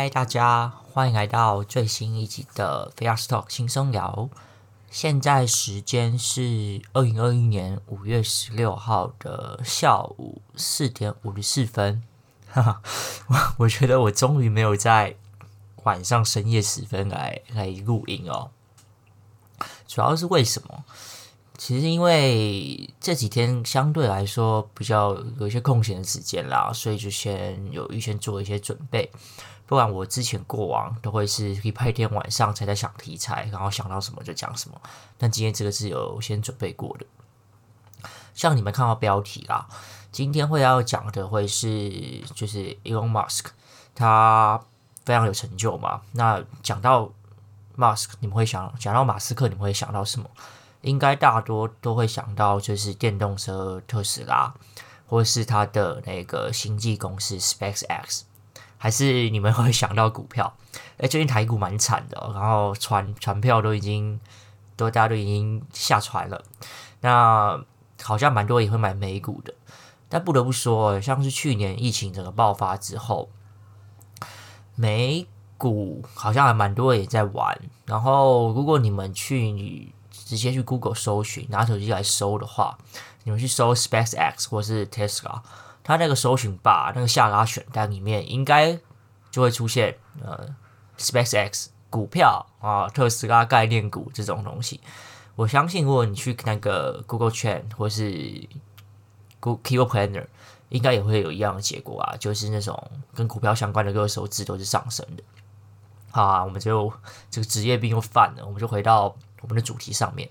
嗨，大家欢迎来到最新一集的 Fast Talk 轻松聊。现在时间是二零二一年五月十六号的下午四点五十四分。哈哈，我我觉得我终于没有在晚上深夜时分来来录音哦。主要是为什么？其实因为这几天相对来说比较有一些空闲的时间啦，所以就先有预先做一些准备。不然我之前过往都会是礼拜天晚上才在想题材，然后想到什么就讲什么。但今天这个是有先准备过的。像你们看到标题啦，今天会要讲的会是就是 Elon Musk，他非常有成就嘛。那讲到 Musk，你们会想讲到马斯克，你们会想到什么？应该大多都会想到就是电动车特斯拉，或是他的那个星际公司 SpaceX。还是你们会想到股票？哎，最近台股蛮惨的，然后船船票都已经都大家都已经下船了。那好像蛮多也会买美股的，但不得不说，像是去年疫情整个爆发之后，美股好像还蛮多也在玩。然后如果你们去你直接去 Google 搜寻，拿手机来搜的话，你们去搜 SpaceX 或是 Tesla。它那个搜寻吧那个下拉选单里面，应该就会出现呃，SpaceX 股票啊，特斯拉概念股这种东西。我相信，如果你去那个 Google Trend 或是 Google Key Planner，应该也会有一样的结果啊，就是那种跟股票相关的热搜字都是上升的。好啊，我们就这个职业病又犯了，我们就回到我们的主题上面。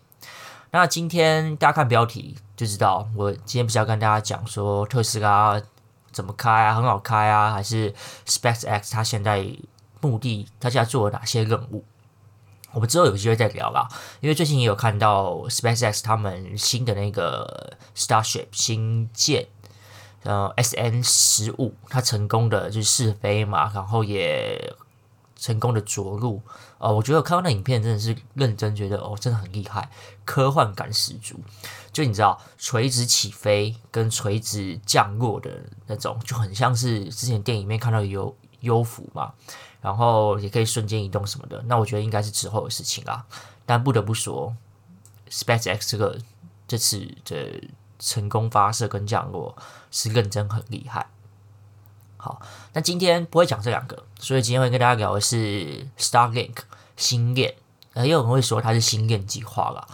那今天大家看标题就知道，我今天不是要跟大家讲说特斯拉怎么开啊，很好开啊，还是 SpaceX 它现在目的，它现在做了哪些任务？我们之后有机会再聊啦。因为最近也有看到 SpaceX 他们新的那个 Starship 新舰，呃，SN 十五，它成功的就是试飞嘛，然后也。成功的着陆，哦，我觉得我看到那影片真的是认真觉得哦，真的很厉害，科幻感十足。就你知道，垂直起飞跟垂直降落的那种，就很像是之前电影里面看到的优优浮嘛，然后也可以瞬间移动什么的。那我觉得应该是之后的事情啦。但不得不说，SpaceX 这个这次的成功发射跟降落是认真很厉害。好，那今天不会讲这两个，所以今天会跟大家聊的是 Starlink 星链，呃，也有人会说它是星链计划啦。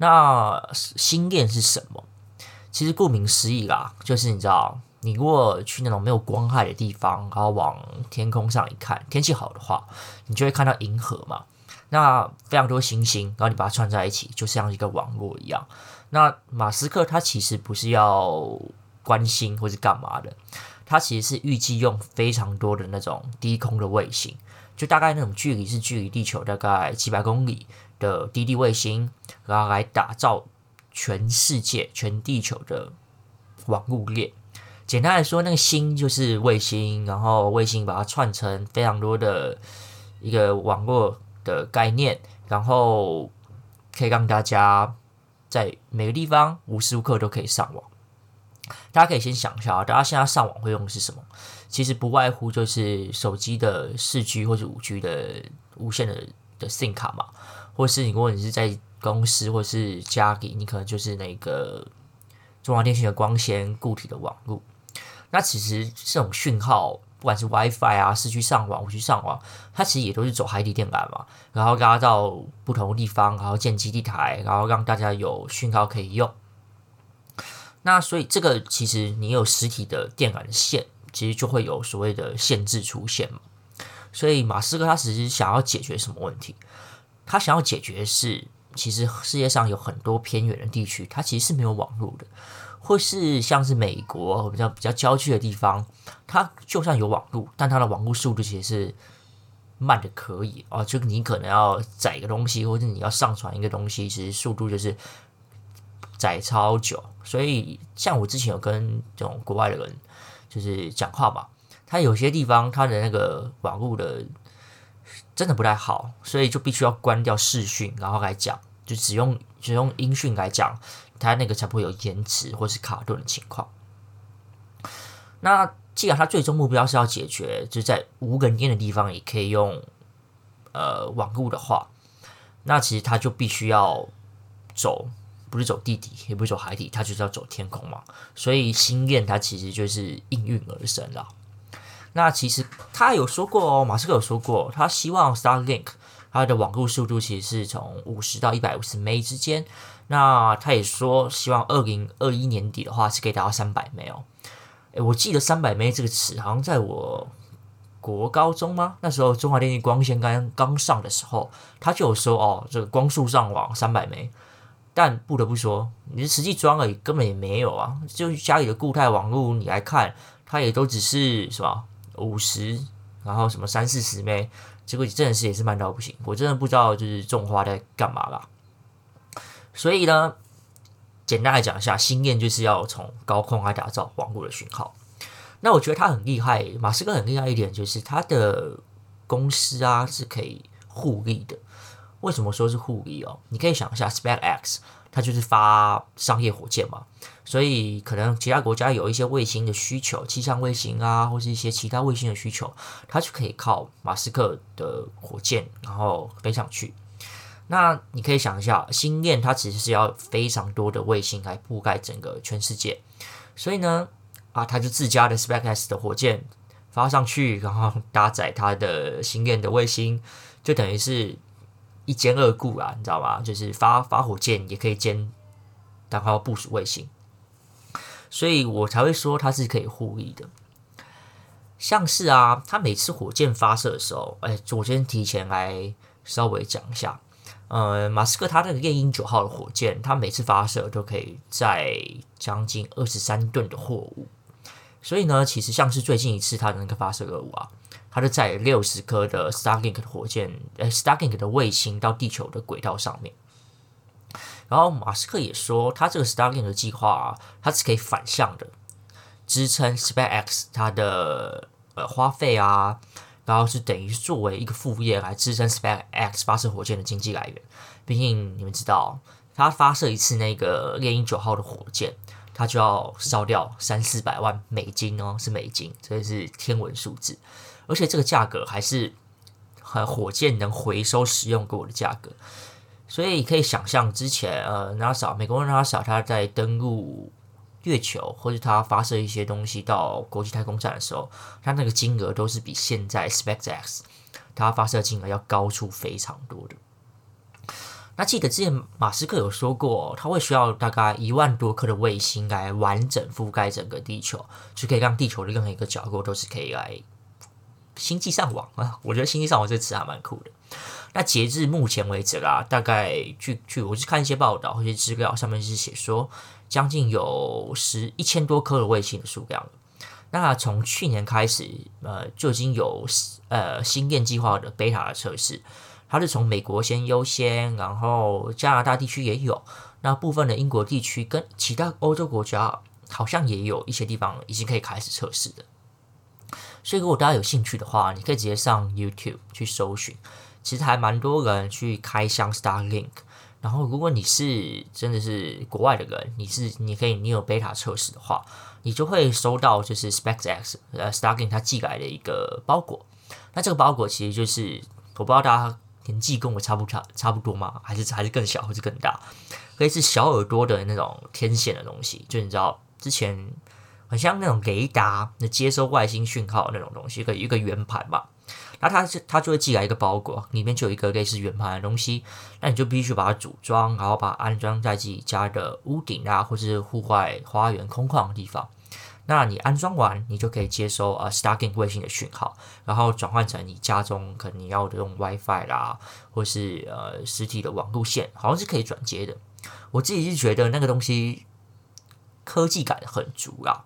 那星链是什么？其实顾名思义啦，就是你知道，你如果去那种没有光害的地方，然后往天空上一看，天气好的话，你就会看到银河嘛。那非常多星星，然后你把它串在一起，就像一个网络一样。那马斯克他其实不是要关心或是干嘛的。他其实是预计用非常多的那种低空的卫星，就大概那种距离是距离地球大概几百公里的低地卫星，然后来打造全世界、全地球的网络链。简单来说，那个星就是卫星，然后卫星把它串成非常多的一个网络的概念，然后可以让大家在每个地方无时无刻都可以上网。大家可以先想一下啊，大家现在上网会用的是什么？其实不外乎就是手机的四 G 或者五 G 的无线的的 SIM 卡嘛，或是你如果你是在公司或是家里，你可能就是那个中华电信的光纤固体的网络。那其实这种讯号，不管是 WiFi 啊、四 G 上网、五 G 上网，它其实也都是走海底电缆嘛，然后拉到不同的地方，然后建基地台，然后让大家有讯号可以用。那所以这个其实你有实体的电缆线，其实就会有所谓的限制出现嘛。所以马斯克他其实想要解决什么问题？他想要解决是，其实世界上有很多偏远的地区，它其实是没有网络的，或是像是美国比较比较郊区的地方，它就算有网络，但它的网络速度其实是慢的可以哦。就你可能要载一个东西，或者你要上传一个东西，其实速度就是。载超久，所以像我之前有跟这种国外的人就是讲话嘛，他有些地方他的那个网络的真的不太好，所以就必须要关掉视讯，然后来讲，就只用只用音讯来讲，他那个才不会有延迟或是卡顿的情况。那既然他最终目标是要解决，就是在无人烟的地方也可以用呃网络的话，那其实他就必须要走，不是走地底，也不是走海底，它就是要走天空嘛。所以星链它其实就是应运而生了。那其实他有说过哦，马斯克有说过，他希望 Starlink 它的网络速度其实是从五十到一百五十 M 之间。那他也说，希望二零二一年底的话是可以达到三百 M 哦。诶，我记得三百 M 这个词好像在我国高中吗？那时候中华电信光纤刚刚上的时候，他就有说哦，这个光速上网三百 M。但不得不说，你实际装了根本也没有啊，就家里的固态网络你来看，它也都只是什么？五十，然后什么三四十枚，结果真的是也是慢到不行。我真的不知道就是种花在干嘛啦。所以呢，简单来讲一下，星链就是要从高空来打造网络的讯号。那我觉得他很厉害，马斯克很厉害一点就是他的公司啊是可以互利的。为什么说是互利哦？你可以想一下，SpaceX。它就是发商业火箭嘛，所以可能其他国家有一些卫星的需求，气象卫星啊，或是一些其他卫星的需求，它就可以靠马斯克的火箭然后飞上去。那你可以想一下，星链它其实是要非常多的卫星来覆盖整个全世界，所以呢，啊，它就自家的 SpaceX 的火箭发上去，然后搭载它的星链的卫星，就等于是。一兼二顾啊，你知道吗？就是发发火箭也可以兼，然后部署卫星，所以我才会说它是可以互利的。像是啊，它每次火箭发射的时候，哎，我先提前来稍微讲一下。呃，马斯克他那个猎鹰九号的火箭，它每次发射都可以载将近二十三吨的货物，所以呢，其实像是最近一次它的那个发射任务啊。它就载六十颗的 Starlink 的火箭，呃，Starlink 的卫星到地球的轨道上面。然后马斯克也说，他这个 Starlink 的计划，它是可以反向的支撑 SpaceX 它的呃花费啊，然后是等于作为一个副业来支撑 SpaceX 发射火箭的经济来源。毕竟你们知道，它发射一次那个猎鹰九号的火箭，它就要烧掉三四百万美金哦，是美金，这是天文数字。而且这个价格还是和火箭能回收使用过的价格，所以可以想象之前呃，NASA 美国人 NASA 他在登陆月球或者他发射一些东西到国际太空站的时候，他那个金额都是比现在 SpaceX 他发射金额要高出非常多的。那记得之前马斯克有说过，他会需要大概一万多颗的卫星来完整覆盖整个地球，就可以让地球的任何一个角落都是可以来。星际上网啊，我觉得星际上网这个词还蛮酷的。那截至目前为止啦，大概据据我去看一些报道或者资料，上面是写说，将近有十一千多颗的卫星的数量。那从去年开始，呃，就已经有呃星链计划的贝塔的测试，它是从美国先优先，然后加拿大地区也有，那部分的英国地区跟其他欧洲国家好像也有一些地方已经可以开始测试的。所以，如果大家有兴趣的话，你可以直接上 YouTube 去搜寻，其实还蛮多人去开箱 Starlink。然后，如果你是真的是国外的人，你是你可以你有 beta 测试的话，你就会收到就是 SpaceX 呃 Starlink 它寄来的一个包裹。那这个包裹其实就是我不知道大家年纪跟我差不差差不多吗？还是还是更小，或是更大？可以是小耳朵的那种天线的东西，就你知道之前。很像那种雷达，那接收外星讯号那种东西，一个一个圆盘嘛。那它就它就会寄来一个包裹，里面就有一个类似圆盘的东西。那你就必须把它组装，然后把它安装在自己家的屋顶啊，或是户外花园空旷的地方。那你安装完，你就可以接收呃 Starlink 卫星的讯号，然后转换成你家中可能你要的用 WiFi 啦，或是呃实体的网路线，好像是可以转接的。我自己是觉得那个东西科技感很足啊。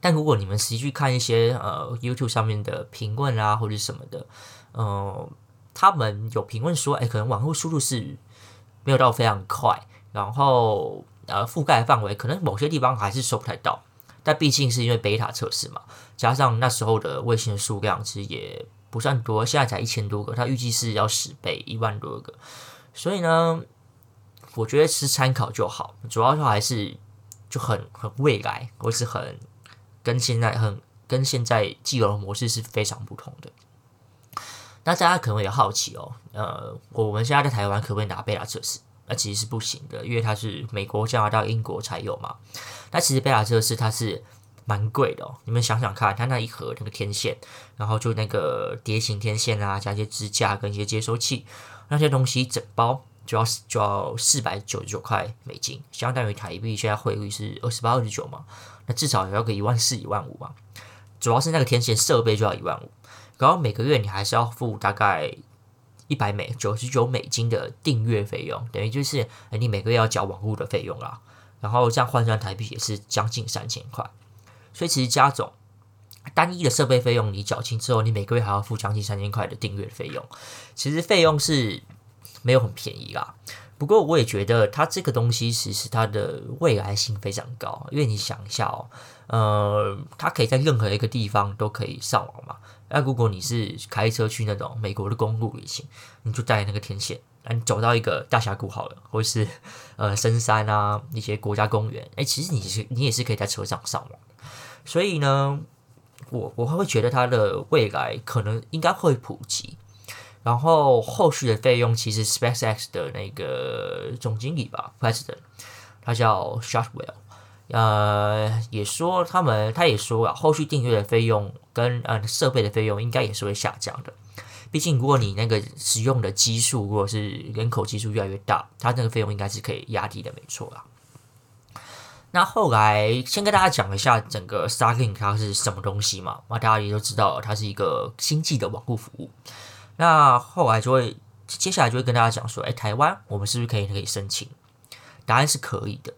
但如果你们实际去看一些呃 YouTube 上面的评论啊，或者什么的，呃，他们有评论说，哎，可能网络速度是没有到非常快，然后呃覆盖范围可能某些地方还是收不太到。但毕竟是因为 beta 测试嘛，加上那时候的卫星数量其实也不算多，现在才一千多个，它预计是要十倍，一万多个。所以呢，我觉得是参考就好，主要说还是就很很未来，或是很。跟现在很跟现在既有的模式是非常不同的。那大家可能也好奇哦，呃，我们现在在台湾可不可以拿贝塔测试？那其实是不行的，因为它是美国、加拿大、英国才有嘛。那其实贝塔测试它是蛮贵的哦，你们想想看，它那一盒那个天线，然后就那个碟形天线啊，加一些支架跟一些接收器，那些东西整包就要就要四百九十九块美金，相当于台币现在汇率是二十八、二十九嘛，那至少也要个一万四、一万五嘛。主要是那个天线设备就要一万五。然后每个月你还是要付大概一百美九十九美金的订阅费用，等于就是你每个月要缴网络的费用啦。然后这样换算台币也是将近三千块，所以其实加总单一的设备费用你缴清之后，你每个月还要付将近三千块的订阅费用，其实费用是没有很便宜啦。不过我也觉得它这个东西其实它的未来性非常高，因为你想一下哦，呃，它可以在任何一个地方都可以上网嘛。那如果你是开车去那种美国的公路旅行，你就带那个天线，那你走到一个大峡谷好了，或是 呃深山啊一些国家公园，哎，其实你是你也是可以在车上上网。所以呢，我我会觉得它的未来可能应该会普及。然后后续的费用，其实 SpaceX 的那个总经理吧，President，他叫 Shotwell。呃，也说他们，他也说啊，后续订阅的费用跟呃设备的费用应该也是会下降的。毕竟，如果你那个使用的基数，如果是人口基数越来越大，它那个费用应该是可以压低的，没错啦。那后来先跟大家讲一下整个 Starlink 它是什么东西嘛，那大家也都知道，它是一个星际的网络服务。那后来就会接下来就会跟大家讲说，哎，台湾我们是不是可以可以申请？答案是可以的。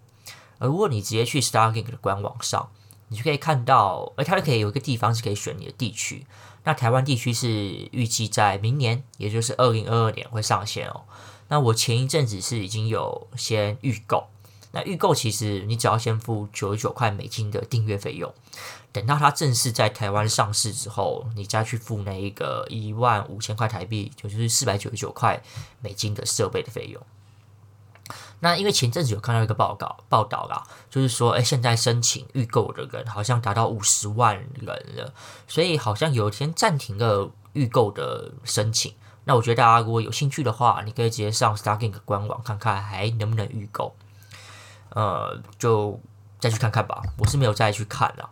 而如果你直接去 Starlink 的官网上，你就可以看到，而它就可以有一个地方是可以选你的地区。那台湾地区是预计在明年，也就是二零二二年会上线哦。那我前一阵子是已经有先预购，那预购其实你只要先付九十九块美金的订阅费用，等到它正式在台湾上市之后，你再去付那一个一万五千块台币，就是四百九十九块美金的设备的费用。那因为前阵子有看到一个报告报道啦，就是说，哎，现在申请预购的人好像达到五十万人了，所以好像有一天暂停了预购的申请。那我觉得大家如果有兴趣的话，你可以直接上 Starlink 官网看看还能不能预购，呃，就再去看看吧。我是没有再去看了。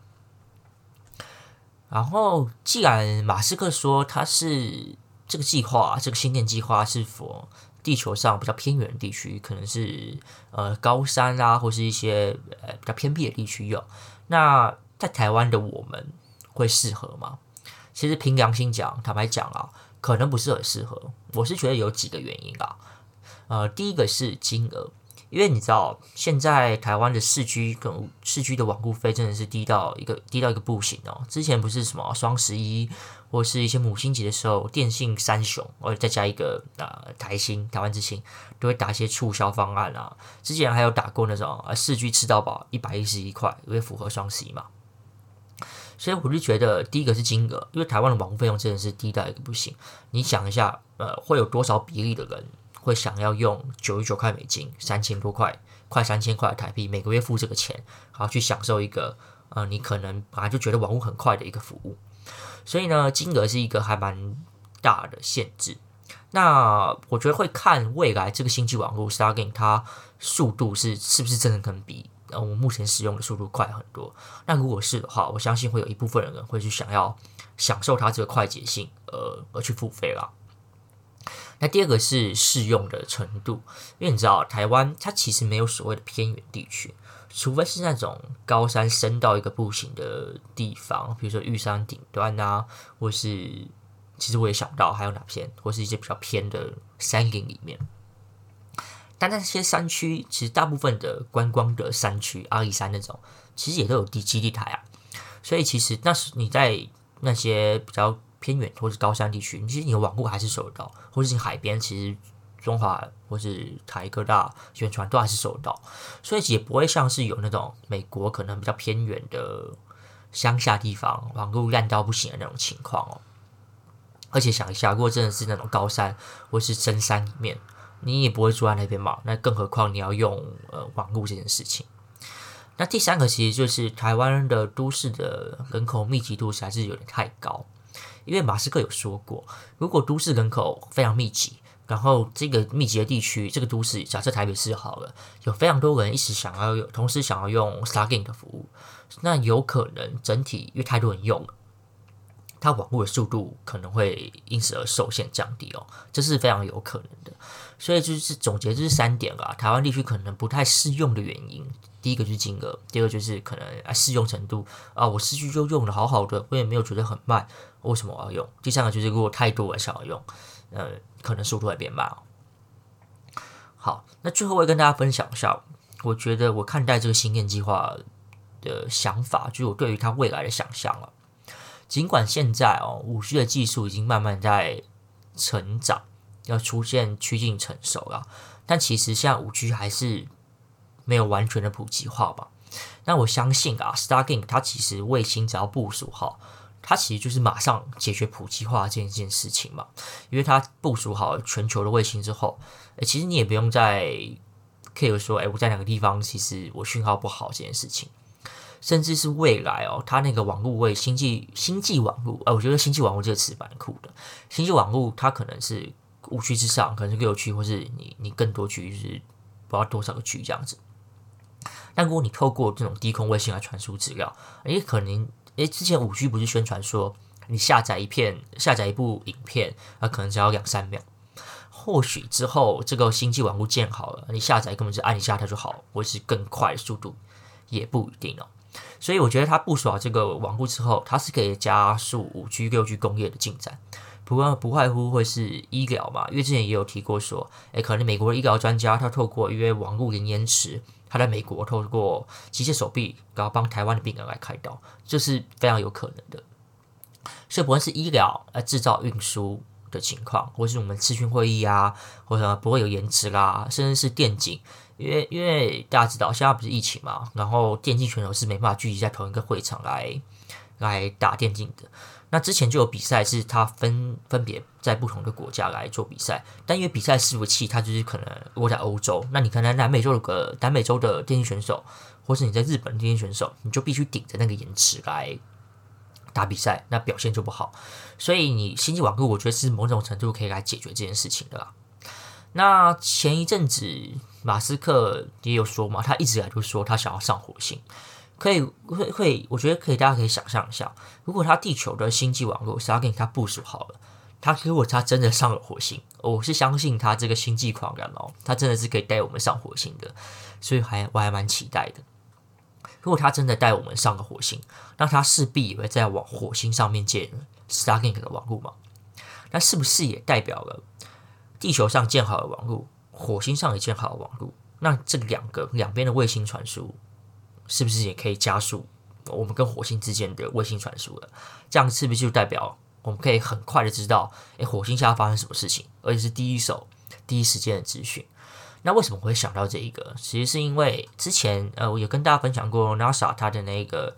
然后，既然马斯克说他是这个计划，这个星链计划是否？地球上比较偏远的地区，可能是呃高山啊，或是一些呃比较偏僻的地区有。那在台湾的我们会适合吗？其实凭良心讲，坦白讲啊，可能不是很适合。我是觉得有几个原因啊。呃，第一个是金额。因为你知道，现在台湾的四 G 跟四 G 的网路费真的是低到一个低到一个不行哦。之前不是什么双十一或是一些母亲节的时候，电信三雄，或者再加一个、呃、台新台湾之星，都会打一些促销方案啊。之前还有打过那种啊四 G 吃到饱一百一十一块，因为符合双十一嘛。所以我就觉得，第一个是金额，因为台湾的网费用真的是低到一个不行。你想一下，呃，会有多少比例的人？会想要用九十九块美金，三千多块，快三千块的台币，每个月付这个钱，然后去享受一个呃，你可能本来就觉得网络很快的一个服务。所以呢，金额是一个还蛮大的限制。那我觉得会看未来这个星际网络 Starlink 它速度是是不是真的可能比呃我目前使用的速度快很多。那如果是的话，我相信会有一部分人会去想要享受它这个快捷性，呃，而去付费啦。那第二个是适用的程度，因为你知道台湾它其实没有所谓的偏远地区，除非是那种高山深到一个不行的地方，比如说玉山顶端啊，或是其实我也想不到还有哪片，或是一些比较偏的山林里面。但那些山区其实大部分的观光的山区，阿里山那种，其实也都有地基地台啊，所以其实那是你在那些比较。偏远或是高山地区，其实你的网络还是收得到，或是你海边，其实中华或是台科大宣传都还是收得到，所以也不会像是有那种美国可能比较偏远的乡下地方网络烂到不行的那种情况哦。而且想一下，如果真的是那种高山或是深山里面，你也不会住在那边嘛，那更何况你要用呃网络这件事情。那第三个其实就是台湾的都市的人口密集度实在是有点太高，因为马斯克有说过，如果都市人口非常密集，然后这个密集的地区，这个都市假设台北市好了，有非常多人一直想要，同时想要用 Starlink 的服务，那有可能整体因为太多人用了，它网络的速度可能会因此而受限降低哦，这是非常有可能的。所以就是总结，这是三点啊，台湾地区可能不太适用的原因。第一个就是金额，第二个就是可能啊适用程度啊，我市区就用的好好的，我也没有觉得很慢，为什么我要用？第三个就是如果太多人想要用，呃，可能速度会变慢哦。好，那最后我跟大家分享一下，我觉得我看待这个星链计划的想法，就是我对于它未来的想象了。尽管现在哦，五 G 的技术已经慢慢在成长，要出现趋近成熟了，但其实现在五 G 还是。没有完全的普及化吧？那我相信啊，Starlink 它其实卫星只要部署好，它其实就是马上解决普及化这件事情嘛。因为它部署好全球的卫星之后，诶，其实你也不用再 care 说，诶，我在哪个地方，其实我讯号不好这件事情。甚至是未来哦，它那个网络为星际星际网络，呃，我觉得星际网络这个词蛮酷的。星际网络它可能是五 G 之上，可能是六 G，或是你你更多 G，就是不知道多少个 G 这样子。但如果你透过这种低空卫星来传输资料，诶，可能诶，之前五 G 不是宣传说你下载一片、下载一部影片，啊，可能只要两三秒。或许之后这个星际网络建好了，你下载根本就按一下它就好，或是更快速度，也不一定哦。所以我觉得它部署好这个网络之后，它是可以加速五 G、六 G 工业的进展。不过不外乎会是医疗嘛，因为之前也有提过说，诶，可能美国的医疗专家他透过因为网络零延迟。他在美国透过机械手臂，然后帮台湾的病人来开刀，这是非常有可能的。所以不论是医疗、呃制造、运输的情况，或是我们视讯会议啊，或者不会有延迟啦，甚至是电竞，因为因为大家知道现在不是疫情嘛，然后电竞选手是没办法聚集在同一个会场来来打电竞的。那之前就有比赛，是他分分别在不同的国家来做比赛，但因为比赛伺服器它就是可能落在欧洲，那你可能南美洲有个南美洲的电竞选手，或是你在日本电竞选手，你就必须顶着那个延迟来打比赛，那表现就不好。所以你星际网络，我觉得是某种程度可以来解决这件事情的啦。那前一阵子马斯克也有说嘛，他一直以来就说他想要上火星。可以会会，我觉得可以，大家可以想象一下，如果他地球的星际网络是要给他部署好了，他如果他真的上了火星，我是相信他这个星际狂人哦，他真的是可以带我们上火星的，所以还我还蛮期待的。如果他真的带我们上了火星，那他势必也会在往火星上面建 Starlink 的网络嘛？那是不是也代表了地球上建好的网络，火星上也建好的网络？那这两个两边的卫星传输？是不是也可以加速我们跟火星之间的卫星传输了？这样是不是就代表我们可以很快的知道，诶，火星下发生什么事情，而且是第一手、第一时间的资讯？那为什么我会想到这一个？其实是因为之前呃，我有跟大家分享过 NASA 它的那个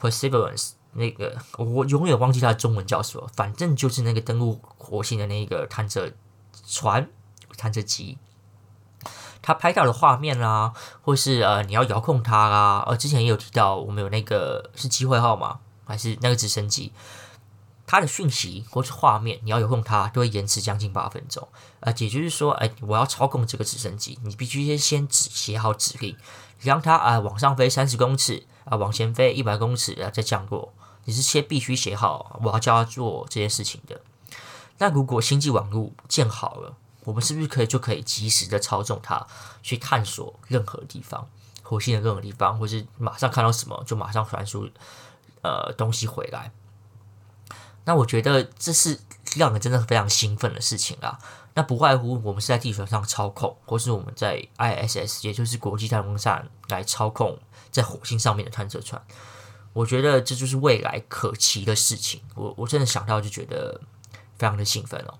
Perseverance，那个我永远忘记它的中文叫什么，反正就是那个登陆火星的那个探测船、探测机。他拍到的画面啦、啊，或是呃你要遥控它、啊，呃之前也有提到，我们有那个是机会号码？还是那个直升机？它的讯息或是画面，你要遥控它，都会延迟将近八分钟。呃，也就是说，哎，我要操控这个直升机，你必须先先指写好指令，让它啊、呃、往上飞三十公尺，啊、呃、往前飞一百公尺，然后再降落。你是先必须写好，我要叫他做这件事情的。那如果星际网络建好了，我们是不是可以就可以及时的操纵它去探索任何地方，火星的任何地方，或是马上看到什么就马上传输呃东西回来？那我觉得这是让人真的非常兴奋的事情啊！那不外乎我们是在地球上操控，或是我们在 ISS，也就是国际太空站来操控在火星上面的探测船。我觉得这就是未来可期的事情。我我真的想到就觉得非常的兴奋哦。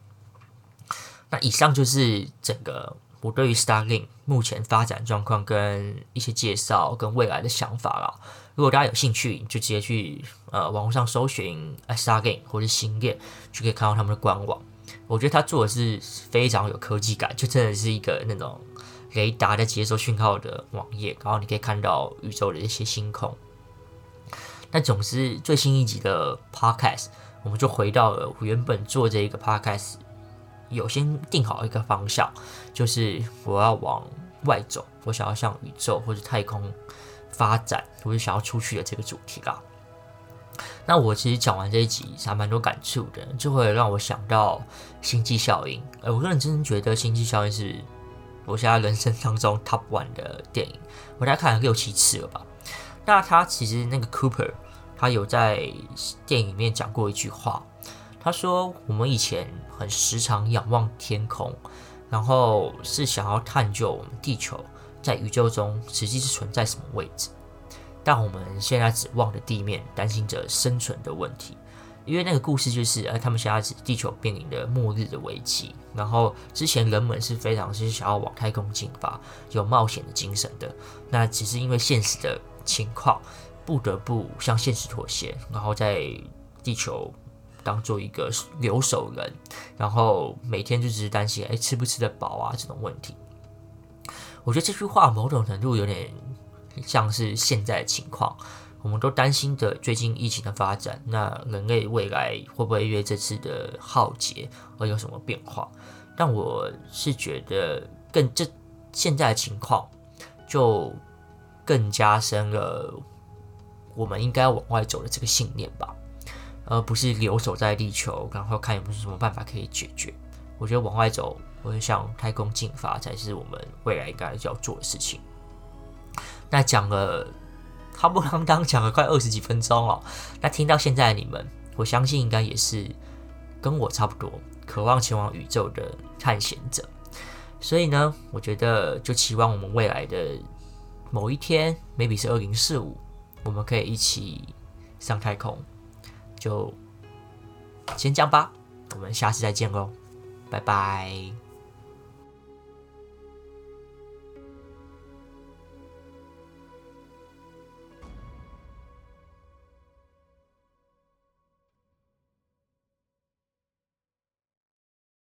那以上就是整个我对于 Starlink 目前发展状况跟一些介绍跟未来的想法啦。如果大家有兴趣，就直接去呃网络上搜寻 Starlink 或者星链，就可以看到他们的官网。我觉得他做的是非常有科技感，就真的是一个那种雷达在接收讯号的网页，然后你可以看到宇宙的一些星空。那总之，最新一集的 Podcast，我们就回到了我原本做这一个 Podcast，有先定好一个方向，就是我要往外走，我想要向宇宙或者太空发展，我就想要出去的这个主题啦。那我其实讲完这一集，还蛮多感触的，就会让我想到星际效应。呃，我个人真的觉得星际效应是我现在人生当中 Top One 的电影，我大概看了六七次了吧。那他其实那个 Cooper，他有在电影里面讲过一句话，他说我们以前很时常仰望天空，然后是想要探究我们地球在宇宙中实际是存在什么位置。但我们现在只望着地面，担心着生存的问题。因为那个故事就是，呃，他们现在是地球面临的末日的危机。然后之前人们是非常是想要往太空进发，有冒险的精神的。那只是因为现实的情况，不得不向现实妥协，然后在地球当做一个留守人，然后每天就只是担心，哎，吃不吃得饱啊这种问题。我觉得这句话某种程度有点。像是现在的情况，我们都担心的最近疫情的发展，那人类未来会不会因为这次的浩劫而有什么变化？但我是觉得更这现在的情况就更加深了我们应该往外走的这个信念吧，而不是留守在地球，然后看有没有什么办法可以解决。我觉得往外走，或者向太空进发，才是我们未来应该要做的事情。那讲了，他不啷当讲了快二十几分钟哦。那听到现在的你们，我相信应该也是跟我差不多，渴望前往宇宙的探险者。所以呢，我觉得就期望我们未来的某一天，maybe 是二零四五，我们可以一起上太空。就先这样吧，我们下次再见喽，拜拜。